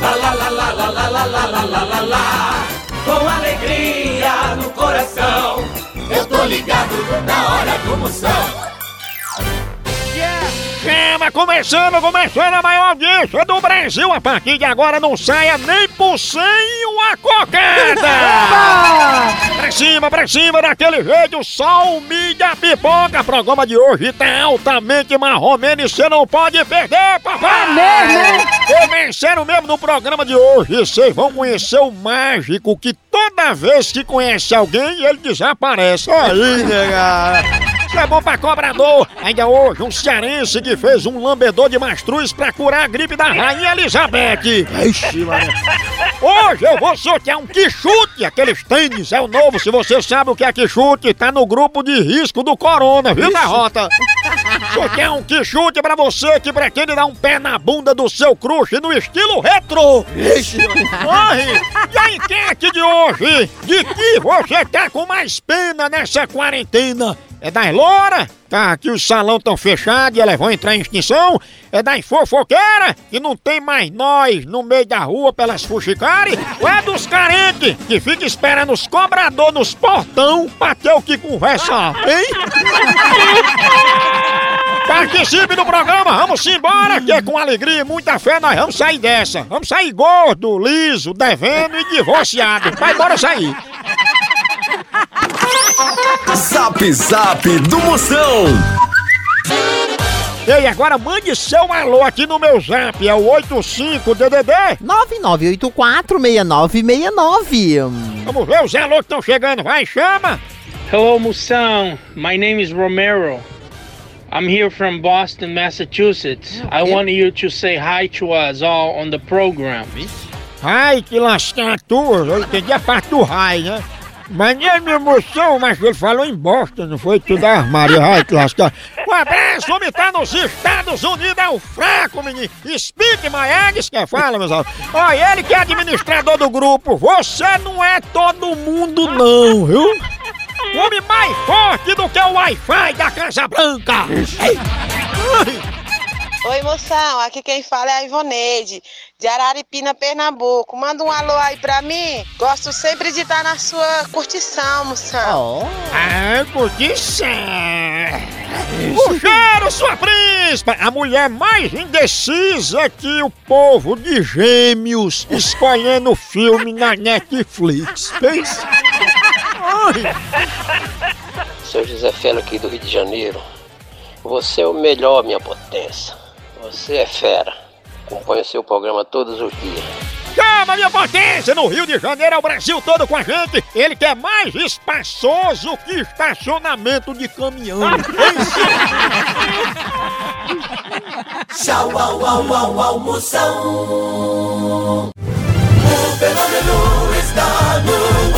Lá, lá, lá, lá, lá, lá, lá, lá, lá, lá, lá, lá. Com alegria no coração. Eu tô ligado na hora do Moção. Chama, começando, começando a maior audiência do Brasil. A partir de agora não saia nem por cem uma cocada. pra cima, pra cima, daquele jeito, só o mídia pipoca. Programa de hoje tá altamente marromeno e você não pode perder, papai. Começando mesmo no programa de hoje, vocês vão conhecer o mágico que toda vez que conhece alguém, ele desaparece. Aí, nega. Isso é bom pra cobrador. Ainda hoje, um cearense que fez um lambedor de mastruz pra curar a gripe da Rainha Elizabeth. Ixi, mano. Hoje eu vou sortear um quichute. Aqueles tênis é o novo. Se você sabe o que é quichute, tá no grupo de risco do corona, viu, da rota? Sortear um quichute pra você que pretende dar um pé na bunda do seu crush no estilo retro. Ixi, Corre! E a enquete de hoje? De que você tá com mais pena nessa quarentena? É das loura? Tá, que os salão tão fechados e elas vão entrar em extinção? É das fofoqueira? Que não tem mais nós no meio da rua pelas fuxicares? Ou é dos carentes que fica esperando os cobrador nos portão pra ter o que conversar, hein? Participe do programa, vamos embora, que é com alegria e muita fé nós vamos sair dessa. Vamos sair gordo, liso, devendo e divorciado. Vai embora sair. Zap Zap do Moção. Ei, agora mande seu alô aqui no meu zap, é o 85DDD. 99846969. Vamos ver os alô que estão chegando, vai, chama. Hello, Musão. My name is Romero. I'm here from Boston, Massachusetts. I want you to say hi to us all on the program. Ai, que lascar tua, eu entendi a parte do raio, né? Mas nem minha emoção, mas ele falou em bosta, não foi tudo armário, ai que lascar. Um abraço, homem tá nos Estados Unidos, é o fraco, menino. Speak my eggs, que fala, meus amigos. Olha, ele que é administrador do grupo, você não é todo mundo não, viu? O homem mais forte do que o Wi-Fi da Casa Branca. Ei. Oi, moção. Aqui quem fala é a Ivoneide, de Araripina, Pernambuco. Manda um alô aí pra mim. Gosto sempre de estar na sua curtição, moção. Ah, curtição! O cheiro, sua príncipe! A mulher mais indecisa que o povo de gêmeos escolhendo filme na Netflix. Fez? Ai. Sou José Felo aqui do Rio de Janeiro. Você é o melhor, minha potência. Você é fera. Acompanho seu programa todos os dias. Chama minha potência no Rio de Janeiro, é o Brasil todo com a gente. Ele que é mais espaçoso que estacionamento de caminhão. Tchau, au, au, au, au, Moção. O fenômeno está no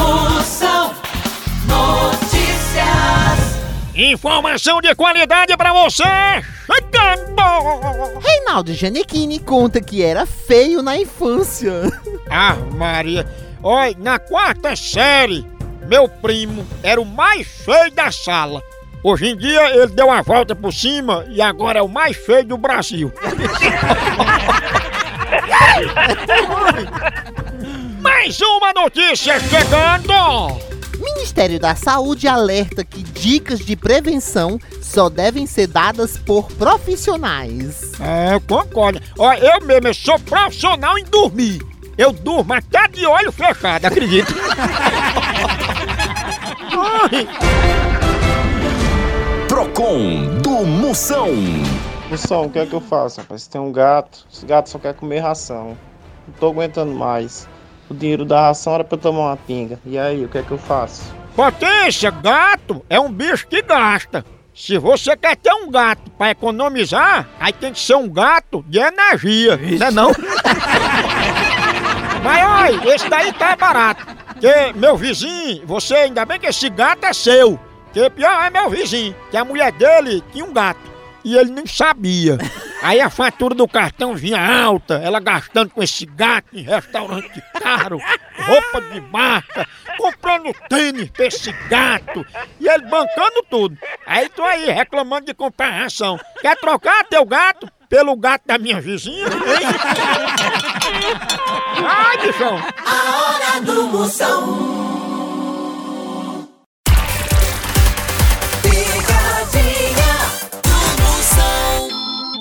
Moção Notícias. Informação de qualidade pra você. Reinaldo Janequini conta que era feio na infância. Ah, Maria. Oi, na quarta série, meu primo era o mais feio da sala. Hoje em dia ele deu uma volta por cima e agora é o mais feio do Brasil. Mais uma notícia chegando! Ministério da Saúde alerta que dicas de prevenção só devem ser dadas por profissionais. É, eu concordo. Ó, eu mesmo eu sou profissional em dormir. Eu durmo até de olho fechado, acredito. Procon do Moção. Moção, o que é que eu faço, rapaz? Tem um gato, esse gato só quer comer ração. Não tô aguentando mais. O dinheiro da ração era pra eu tomar uma pinga. E aí, o que é que eu faço? Potência, gato é um bicho que gasta. Se você quer ter um gato para economizar, aí tem que ser um gato de energia, não é não? Mas olha, esse daí tá barato. Porque meu vizinho, você ainda bem que esse gato é seu. Que pior é meu vizinho, que a mulher dele tinha um gato. E ele nem sabia. Aí a fatura do cartão vinha alta, ela gastando com esse gato em restaurante caro, roupa de marca, comprando tênis pra esse gato, e ele bancando tudo. Aí tô aí reclamando de comprar ração. Quer trocar teu gato pelo gato da minha vizinha? Ai, bichão! A hora do Moção.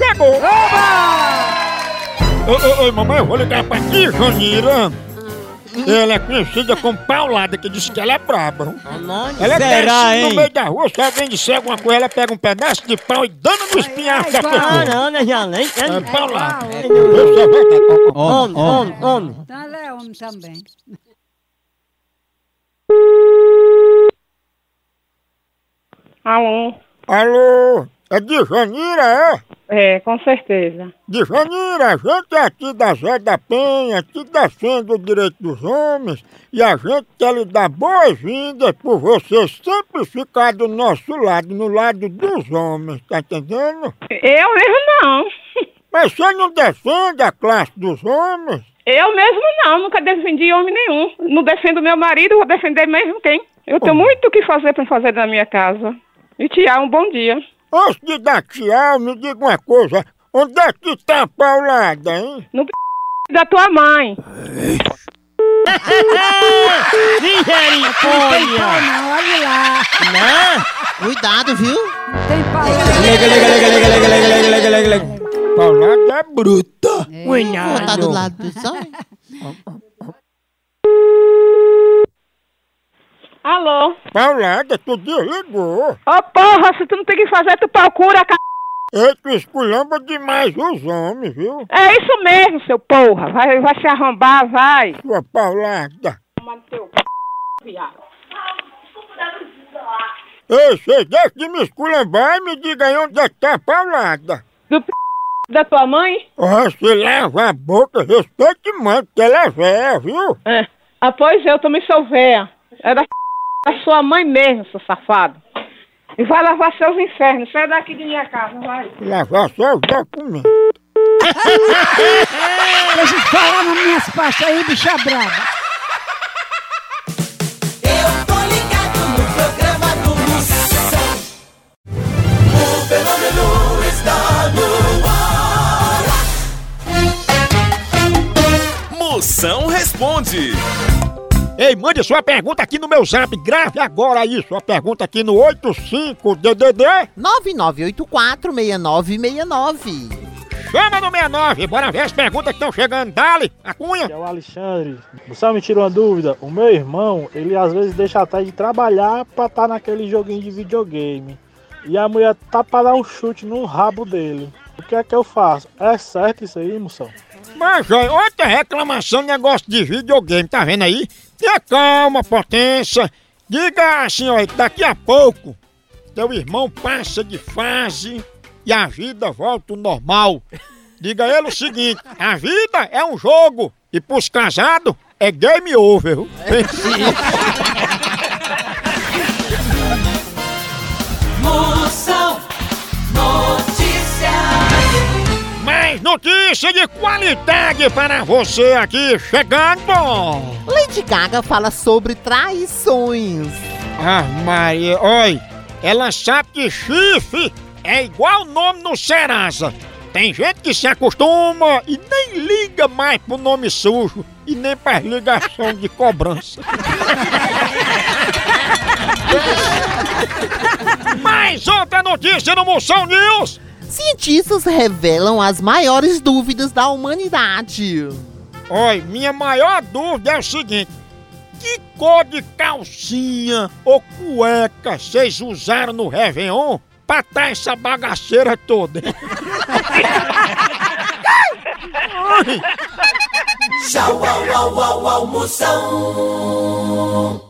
chegou! Ô, ô, ô, mamãe, eu vou ligar pra ti, Janira. Ela é conhecida como Paulada, que diz que ela é braba. Ela desce no meio da rua, se alguém disser alguma coisa, ela pega um pedaço de pau e dando no espinhaço da pessoa. Caramba, já nem. É Paulada. Isso é verdade. Homem, homem, homem. Então ela é homem também. Alô? Alô, é de Janira, é? É, com certeza. De Janira, a gente é aqui da Zé da Penha, que defende o direito dos homens, e a gente quer lhe dar boas-vindas por você sempre ficar do nosso lado, no lado dos homens, tá entendendo? Eu mesmo não. Mas você não defende a classe dos homens? Eu mesmo não, nunca defendi homem nenhum. Não defendo meu marido, vou defender mesmo quem? Eu tenho muito o que fazer pra fazer na minha casa. E Tiago, um bom dia. Antes de dar tchau, me diga uma coisa, onde é que tá a Paulada, hein? No p... da tua mãe. Misericórdia! Não, olha lá. Cuidado, viu? Tem pau. Paulada é bruta. Vou botar do lado do sol. Alô? Paulada, tu desligou. Ô porra, se tu não tem o que fazer, tu procura, c... Ei, tu esculhamba demais os homens, viu? É isso mesmo, seu porra. Vai, vai se arrombar, vai. Sua Paulada. Toma no teu c... viado. Ei, você deixa de me esculhambar e me diga aí onde é que tá a Paulada. Do p... da tua mãe? Ó, se lava a boca, respeite mãe, porque ela é véia, viu? É. Ah, pois eu também sou véia. É da, da sua mãe mesmo, seu safado. E vai lavar seus infernos. Sai daqui de minha casa, vai. Lavar só os documentos. Deixa eu falar nas minhas pastas aí, bicha braba. Eu tô ligado no programa do Moção. O fenômeno está no ar. Moção responde. Ei, mande sua pergunta aqui no meu zap. Grave agora aí sua pergunta aqui no 85DDD. 99846969. Chama no 69. Bora ver as perguntas que estão chegando. Dali, a cunha. É o Alexandre. Você me tira uma dúvida? O meu irmão, ele às vezes deixa até de trabalhar pra estar naquele joguinho de videogame. e a mulher tá pra dar um chute no rabo dele. O que é que eu faço? É certo isso aí, moção? Mas, olha, outra reclamação, negócio de videogame, tá vendo aí? Tenha calma, potência. Diga assim, olha, daqui a pouco, teu irmão passa de fase e a vida volta ao normal. Diga ele o seguinte, a vida é um jogo e pros casados é game over. viu? Notícia de qualidade para você aqui chegando. Lady Gaga fala sobre traições. Ah, Maria, oi, ela sabe que chifre é igual nome no Serasa. Tem gente que se acostuma e nem liga mais pro nome sujo e nem para ligação de cobrança. Mais outra notícia no Moção News. Cientistas revelam as maiores dúvidas da humanidade. Oi, minha maior dúvida é o seguinte: que cor de calcinha ou cueca vocês usaram no Réveillon pra tá essa bagaceira toda? Tchau, au, au, au, au,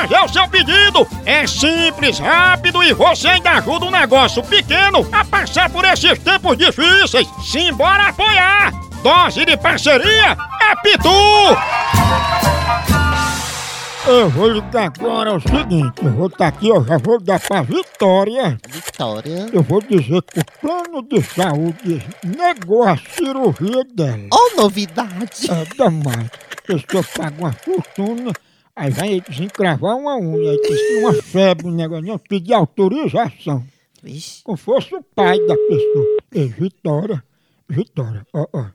o seu pedido. É simples, rápido e você ainda ajuda um negócio pequeno a passar por esses tempos difíceis. Simbora apoiar! Dose de parceria é Pitu! Eu vou ligar agora é o seguinte, eu vou estar aqui, eu já vou dar pra Vitória. Vitória. Eu vou dizer que o plano de saúde negou a cirurgia dela. Oh, novidade! É demais. A pessoa paga uma fortuna, aí vai desencravar uma unha, aí tem uma febre, um negócio, não pedir autorização. Vixe. Como fosse o pai da pessoa. Ei, Vitória, Vitória, ó, ó.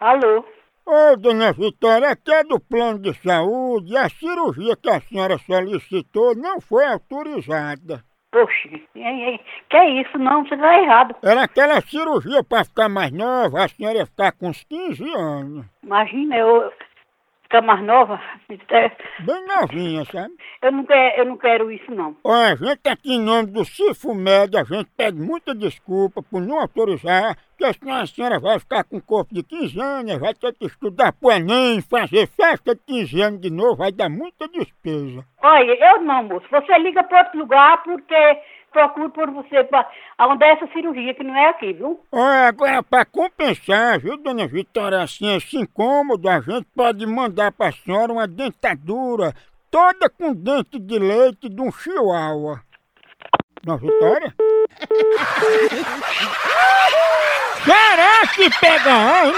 Alô? Ô, dona Vitória, aqui é do plano de saúde e a cirurgia que a senhora solicitou não foi autorizada. Poxa, que é isso? Não, você tá errado. Era aquela cirurgia pra ficar mais nova, a senhora ia ficar com uns 15 anos. Imagina, eu ficar mais nova. é, Bem novinha, sabe? Eu não, quero, eu não quero isso, não. Olha, a gente aqui em nome do Cifumed, a gente pede muita desculpa por não autorizar, porque senão a senhora vai ficar com o corpo de 15 anos, vai ter que estudar pro Enem, fazer festa de 15 anos de novo, vai dar muita despesa. Olha, eu não, moço. Você liga para outro lugar porque procuro por você pra, aonde é essa cirurgia, que não é aqui, viu? Olha, agora para compensar, viu, dona Vitória, assim, esse incômodo, a gente pode mandar pra senhora uma dentadura toda com dente de leite de um chihuahua. Dona Vitória? Será que pega, hein?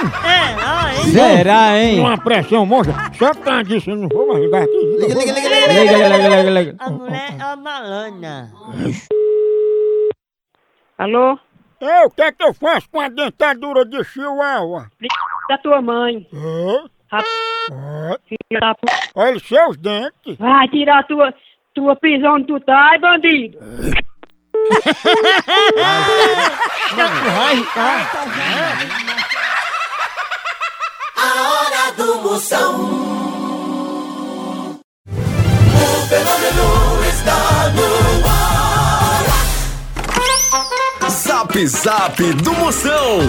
Será, hein? Uma pressão monstra. Só por causa disso, eu não vou mais ligar aqui. Liga, liga, liga, liga, Liga, liga, liga, liga, liga. A mulher é uma. Alô? Eu, o que é que eu faço com a dentadura de chihuahua? Da tua mãe. Hã? Ra- Hã? filha da pu- Olha os seus dentes. Vai tirar tua, tua prisão onde tu tá, hein, bandido? A hora do Moção. O fenômeno está no ar. Zap Zap do Moção.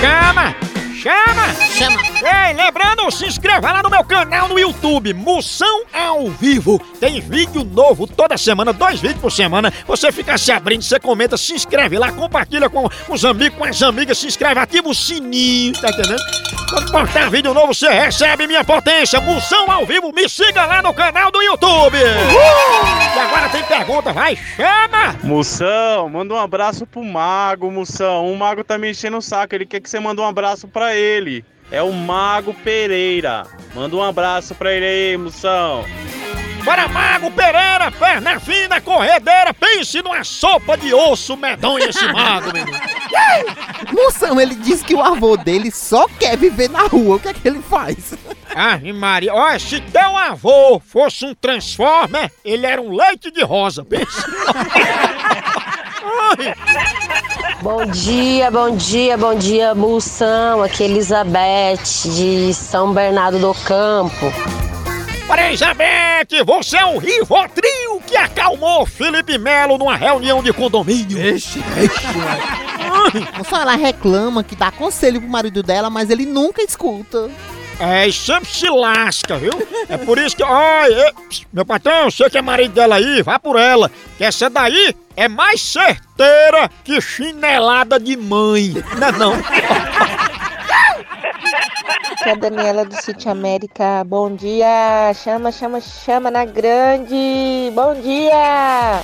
Chama! Chama! Chama! Ei, lembrando, se inscreva lá no meu canal no YouTube, Moção ao Vivo. Tem vídeo novo toda semana, dois vídeos por semana. Você fica se abrindo, você comenta, se inscreve lá, compartilha com os amigos, com as amigas, se inscreve, ativa o sininho, tá entendendo? Quando postar vídeo novo, você recebe minha potência. Moção ao Vivo, me siga lá no canal do YouTube. E agora tem pergunta, vai, chama! Moção, manda um abraço pro Mago, Moção. O Mago tá me enchendo o saco, ele quer que você mande um abraço pra ele. É o Mago Pereira. Manda um abraço pra ele aí, moção. Para Mago Pereira, perna fina, corredeira, pense numa sopa de osso medonho esse mago, menino. Moção, ele diz que o avô dele só quer viver na rua. O que é que ele faz? Ave Maria, olha, se teu avô fosse um Transformer, ele era um leite de rosa, pensa. Bom dia, bom dia, bom dia, Moção. Aqui é Elizabeth de São Bernardo do Campo. Para Elizabeth, você é um Rivotril que acalmou Felipe Melo numa reunião de condomínio. Ixi, Moção, ela reclama que dá conselho pro marido dela, mas ele nunca escuta. É, e sempre se lasca, viu? É por isso que, olha, meu patrão, você que é marido dela aí, vá por ela. Que essa daí é mais certeira que chinelada de mãe. Não é não? Aqui é a Daniela do Sítio América. Bom dia! Chama, chama, chama na grande! Bom dia!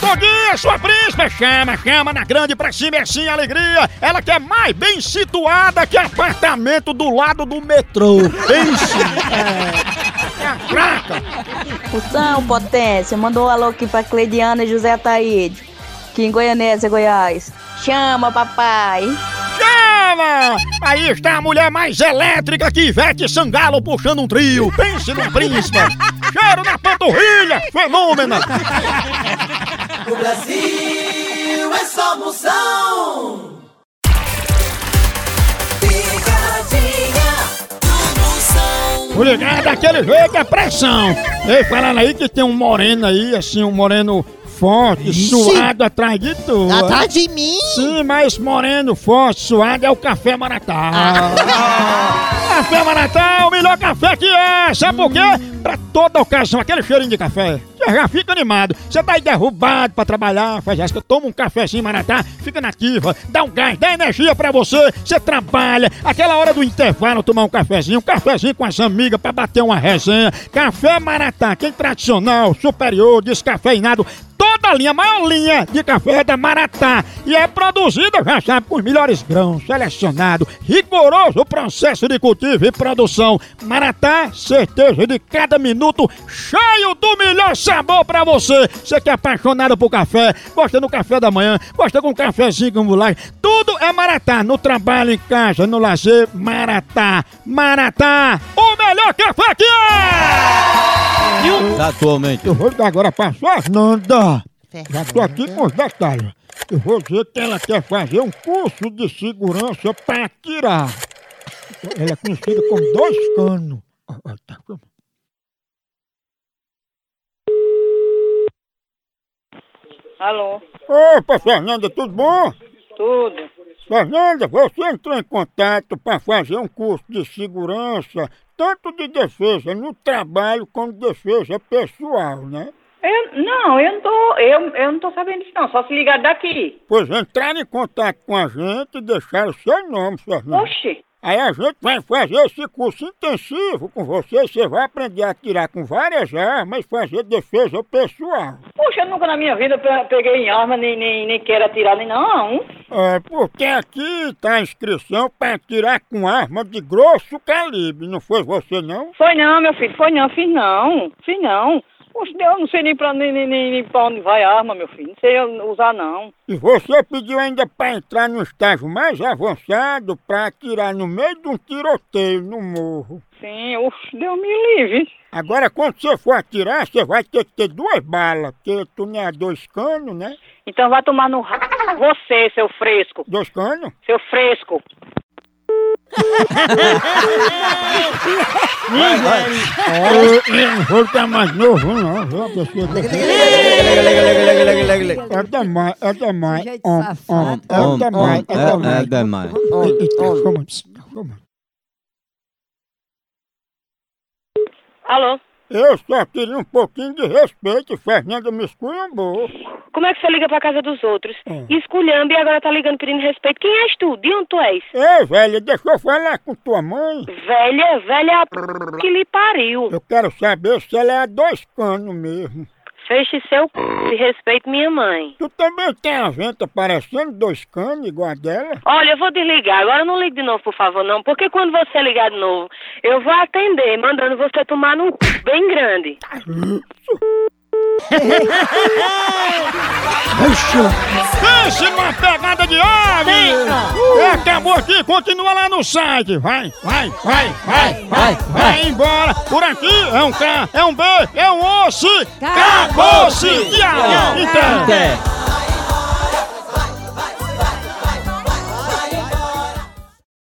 Bom dia, sua príncipe! Chama, chama na grande pra cima, é assim alegria! Ela que é mais bem situada que apartamento do lado do metrô. Pense! Fraca! Moção, potência, mandou um alô aqui pra Cleidiana e José Ataíde, aqui em Goianésia, Goiás. Chama, papai! Chama! Aí está a mulher mais elétrica que Ivete Sangalo puxando um trio. Pense numa príncipe! Cheiro na panturrilha! Fenômena! O Brasil é só moção. O ligado daquele jeito é pressão. Ei, falando aí que tem um moreno aí, assim, um moreno forte, Ixi. suado atrás de tu. Atrás de mim? Sim, mas moreno forte, suado é o café Maratá. Café Maratá é o melhor café que é. Sabe por quê? Pra toda ocasião, aquele cheirinho de café. Já fica animado. Você tá aí derrubado pra trabalhar, faz essa, toma um cafezinho Maratá, fica nativa, dá um gás, dá energia pra você. Você trabalha, aquela hora do intervalo, tomar um cafezinho, um cafezinho com as amigas pra bater uma resenha. Café Maratá, quem tradicional, superior, descafeinado, toda a linha, a maior linha de café é da Maratá. E é produzida, já sabe, com os melhores grãos, selecionado, rigoroso processo de cultivo e produção. Maratá, certeza de cada minuto, cheio do melhor sabor pra você. Você que é apaixonado por café, gosta do café da manhã, gosta com um cafezinho com mulher, tudo é Maratá. No trabalho, em casa, no lazer, Maratá. Maratá, o melhor café que é! E o Atualmente. eu vou ligar agora pra Fernanda. Já tô aqui com os detalhes. Eu vou dizer que ela quer fazer um curso de segurança pra atirar. Ela é conhecida como dois canos. Ó, ó, tá. Alô? Opa, Fernanda, tudo bom? Tudo. Fernanda, você entrou em contato para fazer um curso de segurança, tanto de defesa no trabalho como de defesa pessoal, né? Eu, não, eu não tô. Eu, eu não tô sabendo disso não, só se ligar daqui. Pois entraram em contato com a gente e deixaram o seu nome, Fernanda. Oxi. Aí a gente vai fazer esse curso intensivo com você. Você vai aprender a atirar com várias armas e fazer defesa pessoal. Puxa, eu nunca na minha vida pe- peguei em arma, nem, nem, nem quero atirar, nem não. É, porque aqui tá a inscrição para atirar com arma de grosso calibre. Não foi você, não? Foi não, meu filho, foi não, fiz não, fiz não. Puxa, eu não sei nem pra, nem, nem, nem, pra onde vai a arma, meu filho, não sei usar não. E você pediu ainda para entrar no estágio mais avançado para atirar no meio de um tiroteio no morro. Sim, uff, Deus me livre. Agora, quando você for atirar, você vai ter que ter duas balas, porque tu não é dois canos, né? Então vai tomar no ra... você, seu fresco. Dois canos? Seu fresco. Vai, vai. Eu não vou ficar mais novo, não. viu? A pessoa que- É demais, é demais. É demais, é é- demais. é demais. Calma, calma. Alô? Eu só queria um pouquinho de respeito, Fernanda me esculhambou. Como é que você liga pra casa dos outros? Esculhamba e agora tá ligando pedindo respeito. Quem és tu? De onde tu és? Ei, velha, deixa eu falar com tua mãe. Velha, velha que lhe pariu. Eu quero saber se ela é a dois canos mesmo. Feche seu c... e respeite minha mãe. Tu também tem a venta parecendo dois canos igual a dela? Olha, eu vou desligar. Agora não ligue de novo, por favor, não. Porque quando você ligar de novo, eu vou atender, mandando você tomar num c... bem grande. Pense numa pegada de ave! É, acabou aqui, continua lá no site. Vai, vai, vai, vai, vai, vai embora. Por aqui é um K, é um B, é um osso. Acabou-se! Tchau! Então.